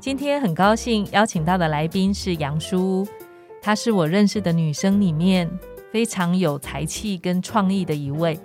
今天很高兴邀请到的来宾是杨叔，她是我认识的女生里面非常有才气跟创意的一位，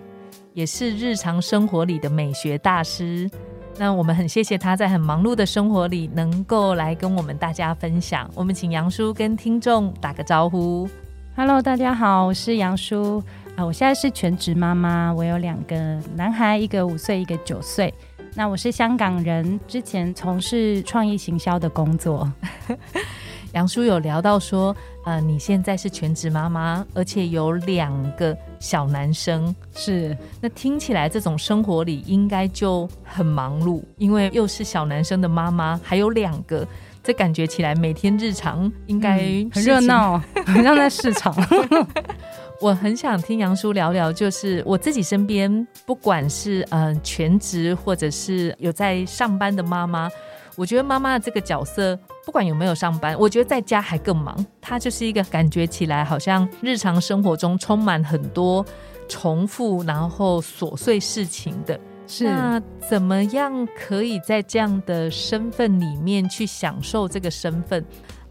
也是日常生活里的美学大师。那我们很谢谢她在很忙碌的生活里能够来跟我们大家分享。我们请杨叔跟听众打个招呼。Hello，大家好，我是杨叔啊，我现在是全职妈妈，我有两个男孩，一个五岁，一个九岁。那我是香港人，之前从事创意行销的工作。杨叔有聊到说，呃，你现在是全职妈妈，而且有两个小男生，是那听起来这种生活里应该就很忙碌，因为又是小男生的妈妈，还有两个，这感觉起来每天日常应该很热闹，很像在市场。我很想听杨叔聊聊，就是我自己身边，不管是嗯全职或者是有在上班的妈妈，我觉得妈妈的这个角色，不管有没有上班，我觉得在家还更忙。她就是一个感觉起来好像日常生活中充满很多重复然后琐碎事情的。是那怎么样可以在这样的身份里面去享受这个身份？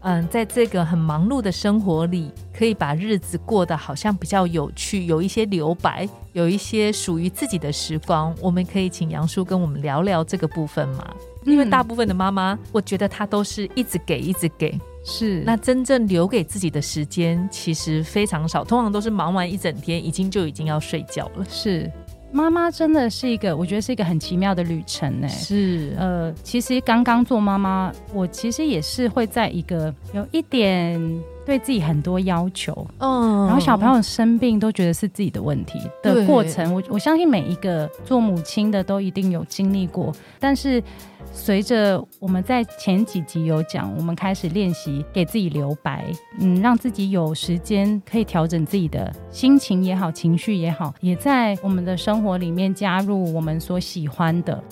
嗯，在这个很忙碌的生活里，可以把日子过得好像比较有趣，有一些留白，有一些属于自己的时光。我们可以请杨叔跟我们聊聊这个部分吗？因为大部分的妈妈，我觉得她都是一直给，一直给，是那真正留给自己的时间其实非常少，通常都是忙完一整天，已经就已经要睡觉了。是。妈妈真的是一个，我觉得是一个很奇妙的旅程呢。是，呃，其实刚刚做妈妈，我其实也是会在一个有一点对自己很多要求，嗯，然后小朋友生病都觉得是自己的问题的过程。我我相信每一个做母亲的都一定有经历过，但是。随着我们在前几集有讲，我们开始练习给自己留白，嗯，让自己有时间可以调整自己的心情也好，情绪也好，也在我们的生活里面加入我们所喜欢的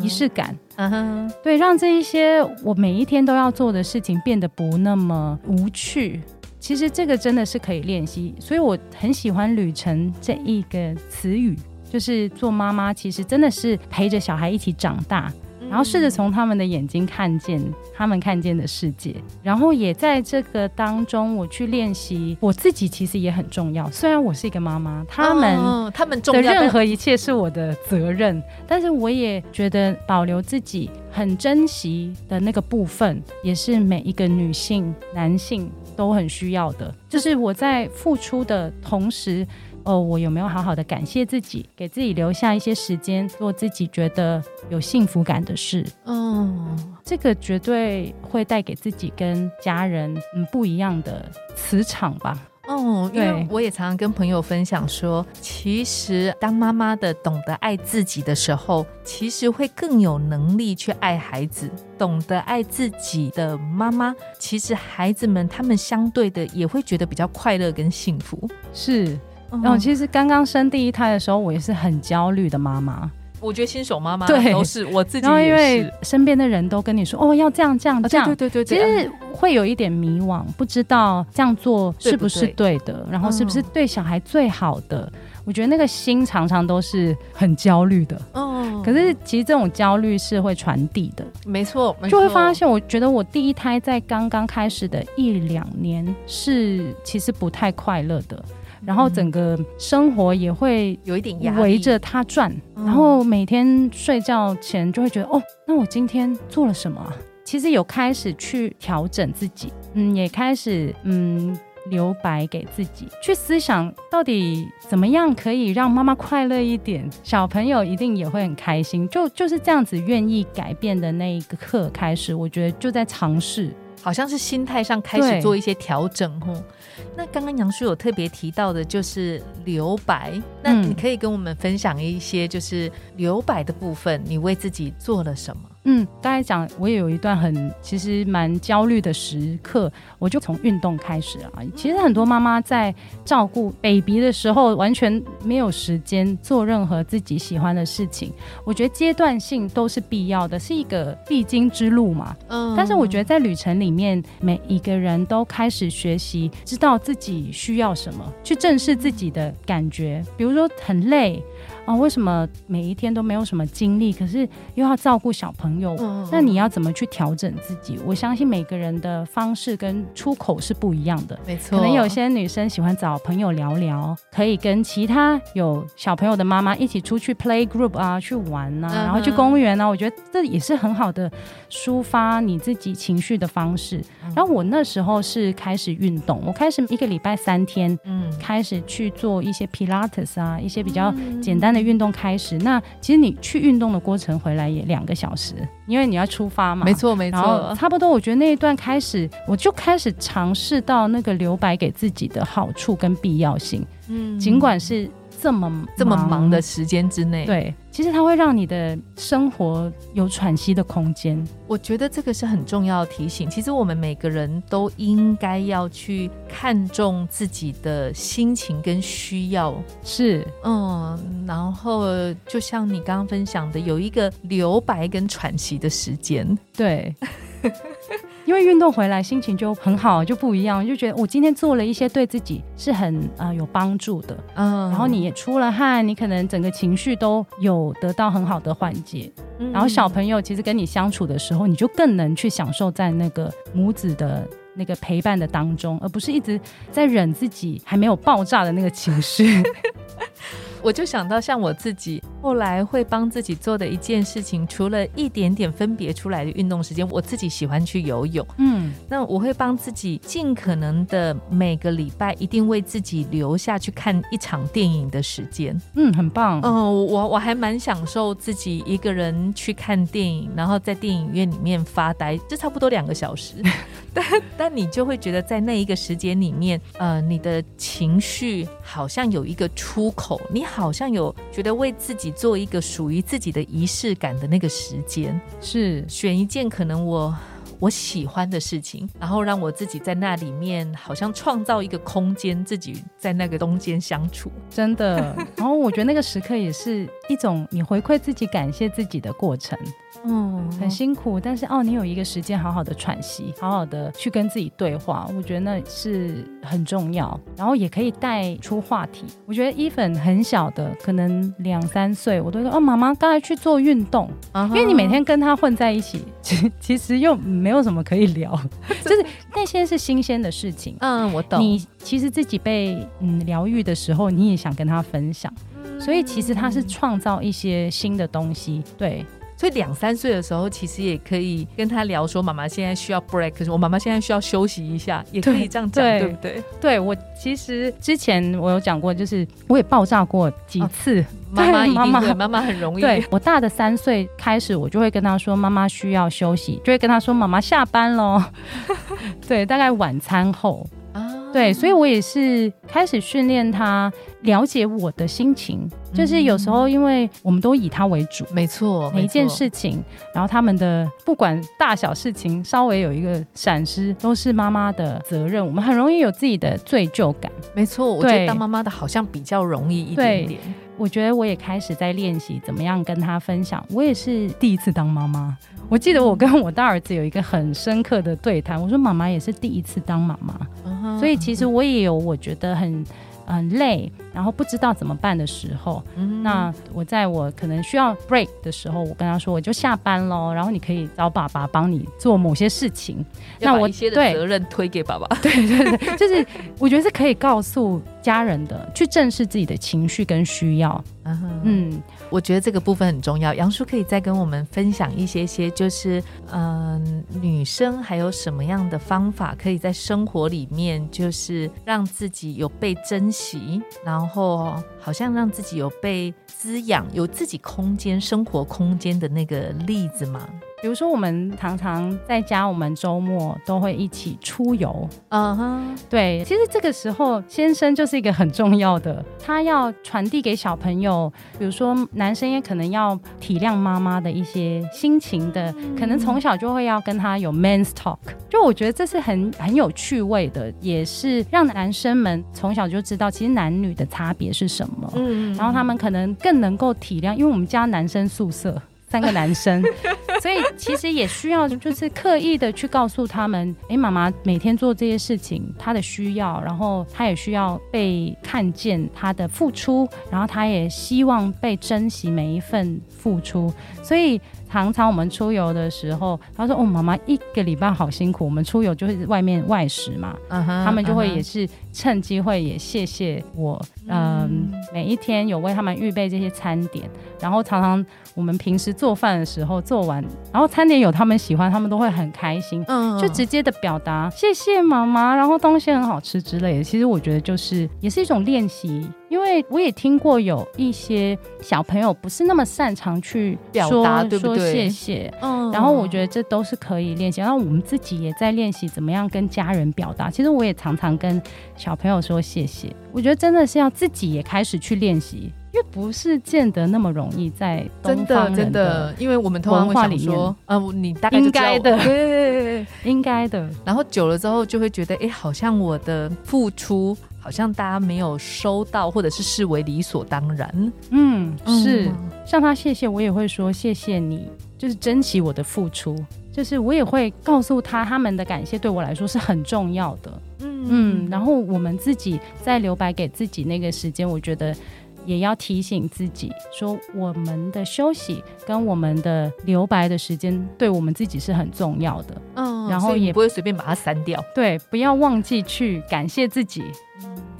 仪式感，嗯哼，对，让这一些我每一天都要做的事情变得不那么无趣。其实这个真的是可以练习，所以我很喜欢“旅程”这一个词语，就是做妈妈其实真的是陪着小孩一起长大。然后试着从他们的眼睛看见他们看见的世界，然后也在这个当中，我去练习我自己，其实也很重要。虽然我是一个妈妈，他们他们的任何一切是我的责任，但是我也觉得保留自己很珍惜的那个部分，也是每一个女性、男性都很需要的。就是我在付出的同时。哦，我有没有好好的感谢自己，给自己留下一些时间做自己觉得有幸福感的事？嗯，这个绝对会带给自己跟家人嗯不一样的磁场吧。哦，因为我也常常跟朋友分享说，其实当妈妈的懂得爱自己的时候，其实会更有能力去爱孩子。懂得爱自己的妈妈，其实孩子们他们相对的也会觉得比较快乐跟幸福。是。然后其实刚刚生第一胎的时候，我也是很焦虑的妈妈。我觉得新手妈妈对。都是我自己，然后因为身边的人都跟你说哦要这样这样这样，对对对，其实会有一点迷惘，不知道这样做是不是对的，然后是不是对小孩最好的。我觉得那个心常常都是很焦虑的。嗯，可是其实这种焦虑是会传递的，没错，就会发现，我觉得我第一胎在刚刚开始的一两年是其实不太快乐的。然后整个生活也会有一点压围着他转，然后每天睡觉前就会觉得，哦，那我今天做了什么？其实有开始去调整自己，嗯，也开始嗯留白给自己，去思想到底怎么样可以让妈妈快乐一点，小朋友一定也会很开心。就就是这样子，愿意改变的那一个刻开始，我觉得就在尝试。好像是心态上开始做一些调整吼。那刚刚杨叔有特别提到的，就是留白。那你可以跟我们分享一些，就是留白的部分，你为自己做了什么？嗯，刚才讲我也有一段很其实蛮焦虑的时刻，我就从运动开始啊。其实很多妈妈在照顾 baby 的时候，完全没有时间做任何自己喜欢的事情。我觉得阶段性都是必要的，是一个必经之路嘛。嗯。但是我觉得在旅程里面，每一个人都开始学习，知道自己需要什么，去正视自己的感觉。比如说很累。啊，为什么每一天都没有什么精力？可是又要照顾小朋友，那你要怎么去调整自己？我相信每个人的方式跟出口是不一样的。没错，可能有些女生喜欢找朋友聊聊，可以跟其他有小朋友的妈妈一起出去 play group 啊，去玩呐，然后去公园啊。我觉得这也是很好的抒发你自己情绪的方式。然后我那时候是开始运动，我开始一个礼拜三天，嗯，开始去做一些 pilates 啊，一些比较简单。的运动开始，那其实你去运动的过程回来也两个小时，因为你要出发嘛。没错，没错。差不多，我觉得那一段开始，我就开始尝试到那个留白给自己的好处跟必要性。嗯，尽管是。这么这么忙的时间之内，对，其实它会让你的生活有喘息的空间。我觉得这个是很重要的提醒。其实我们每个人都应该要去看重自己的心情跟需要。是，嗯，然后就像你刚刚分享的，有一个留白跟喘息的时间。对。因为运动回来心情就很好，就不一样，就觉得我今天做了一些对自己是很啊有帮助的，嗯，然后你也出了汗，你可能整个情绪都有得到很好的缓解，然后小朋友其实跟你相处的时候，你就更能去享受在那个母子的那个陪伴的当中，而不是一直在忍自己还没有爆炸的那个情绪。我就想到，像我自己后来会帮自己做的一件事情，除了一点点分别出来的运动时间，我自己喜欢去游泳。嗯，那我会帮自己尽可能的每个礼拜一定为自己留下去看一场电影的时间。嗯，很棒。嗯，我我还蛮享受自己一个人去看电影，然后在电影院里面发呆，就差不多两个小时。但但你就会觉得在那一个时间里面，呃，你的情绪好像有一个出口，你好像有觉得为自己做一个属于自己的仪式感的那个时间，是选一件可能我。我喜欢的事情，然后让我自己在那里面，好像创造一个空间，自己在那个中间相处，真的。然后我觉得那个时刻也是一种你回馈自己、感谢自己的过程。嗯，很辛苦，但是哦，你有一个时间好好的喘息，好好的去跟自己对话，我觉得那是很重要。然后也可以带出话题。我觉得伊粉很小的，可能两三岁，我都说哦，妈妈刚才去做运动，因为你每天跟他混在一起，其 其实又没有什么可以聊，就是那些是新鲜的事情。嗯，我懂。你其实自己被嗯疗愈的时候，你也想跟他分享，所以其实他是创造一些新的东西，对。所以两三岁的时候，其实也可以跟他聊说，妈妈现在需要 break，可是我妈妈现在需要休息一下，也可以这样讲，对不对？对我其实之前我有讲过，就是我也爆炸过几次，妈妈妈妈妈妈很容易。对我大的三岁开始，我就会跟他说，妈妈需要休息，就会跟他说，妈妈下班喽。对，大概晚餐后。对，所以我也是开始训练他了解我的心情，就是有时候因为我们都以他为主，没错，每一件事情，然后他们的不管大小事情，稍微有一个闪失，都是妈妈的责任，我们很容易有自己的罪疚感。没错，我觉得当妈妈的好像比较容易一点点。我觉得我也开始在练习怎么样跟他分享，我也是第一次当妈妈。我记得我跟我大儿子有一个很深刻的对谈。我说妈妈也是第一次当妈妈，所以其实我也有我觉得很很累，然后不知道怎么办的时候。那我在我可能需要 break 的时候，我跟他说我就下班喽，然后你可以找爸爸帮你做某些事情。那我一些的责任推给爸爸。对对对，就是我觉得是可以告诉家人的，去正视自己的情绪跟需要。嗯，我觉得这个部分很重要。杨叔可以再跟我们分享一些些，就是嗯，女生还有什么样的方法，可以在生活里面，就是让自己有被珍惜，然后好像让自己有被滋养，有自己空间、生活空间的那个例子吗？比如说，我们常常在家，我们周末都会一起出游。嗯哼，对，其实这个时候先生就是一个很重要的，他要传递给小朋友，比如说男生也可能要体谅妈妈的一些心情的，可能从小就会要跟他有 man's talk。就我觉得这是很很有趣味的，也是让男生们从小就知道其实男女的差别是什么。嗯，然后他们可能更能够体谅，因为我们家男生宿舍。三个男生，所以其实也需要就是刻意的去告诉他们，哎，妈妈每天做这些事情，她的需要，然后她也需要被看见她的付出，然后她也希望被珍惜每一份付出，所以。常常我们出游的时候，他说：“哦，妈妈一个礼拜好辛苦。我们出游就是外面外食嘛，他们就会也是趁机会也谢谢我，嗯，每一天有为他们预备这些餐点。然后常常我们平时做饭的时候做完，然后餐点有他们喜欢，他们都会很开心，嗯，就直接的表达谢谢妈妈，然后东西很好吃之类的。其实我觉得就是也是一种练习。”因为我也听过有一些小朋友不是那么擅长去表达，对不对？谢谢。嗯，然后我觉得这都是可以练习。然后我们自己也在练习怎么样跟家人表达。其实我也常常跟小朋友说谢谢。我觉得真的是要自己也开始去练习，因为不是见得那么容易。在真的真的，因为我们文化里面，呃，你大概应该的，对，应该的。然后久了之后，就会觉得，哎，好像我的付出。好像大家没有收到，或者是视为理所当然。嗯，是向他谢谢，我也会说谢谢你，就是珍惜我的付出，就是我也会告诉他，他们的感谢对我来说是很重要的。嗯嗯，然后我们自己在留白给自己那个时间，我觉得也要提醒自己说，我们的休息跟我们的留白的时间，对我们自己是很重要的。嗯，然后也不会随便把它删掉。对，不要忘记去感谢自己。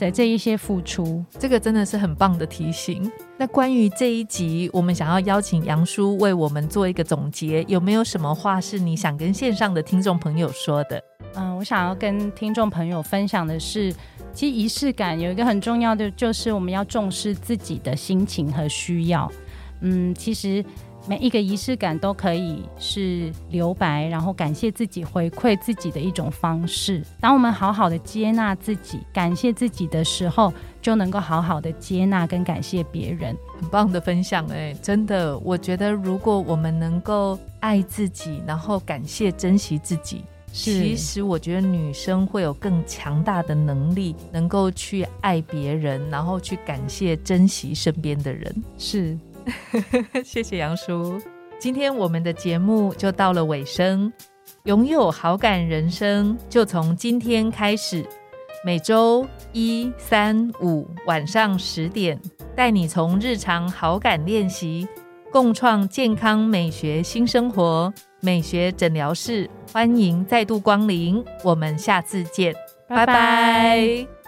的这一些付出，这个真的是很棒的提醒。那关于这一集，我们想要邀请杨叔为我们做一个总结，有没有什么话是你想跟线上的听众朋友说的？嗯，我想要跟听众朋友分享的是，其实仪式感有一个很重要的，就是我们要重视自己的心情和需要。嗯，其实。每一个仪式感都可以是留白，然后感谢自己、回馈自己的一种方式。当我们好好的接纳自己、感谢自己的时候，就能够好好的接纳跟感谢别人。很棒的分享哎，真的，我觉得如果我们能够爱自己，然后感谢、珍惜自己，其实我觉得女生会有更强大的能力，能够去爱别人，然后去感谢、珍惜身边的人。是。谢谢杨叔，今天我们的节目就到了尾声。拥有好感人生，就从今天开始。每周一、三、五晚上十点，带你从日常好感练习，共创健康美学新生活。美学诊疗室，欢迎再度光临，我们下次见，拜拜。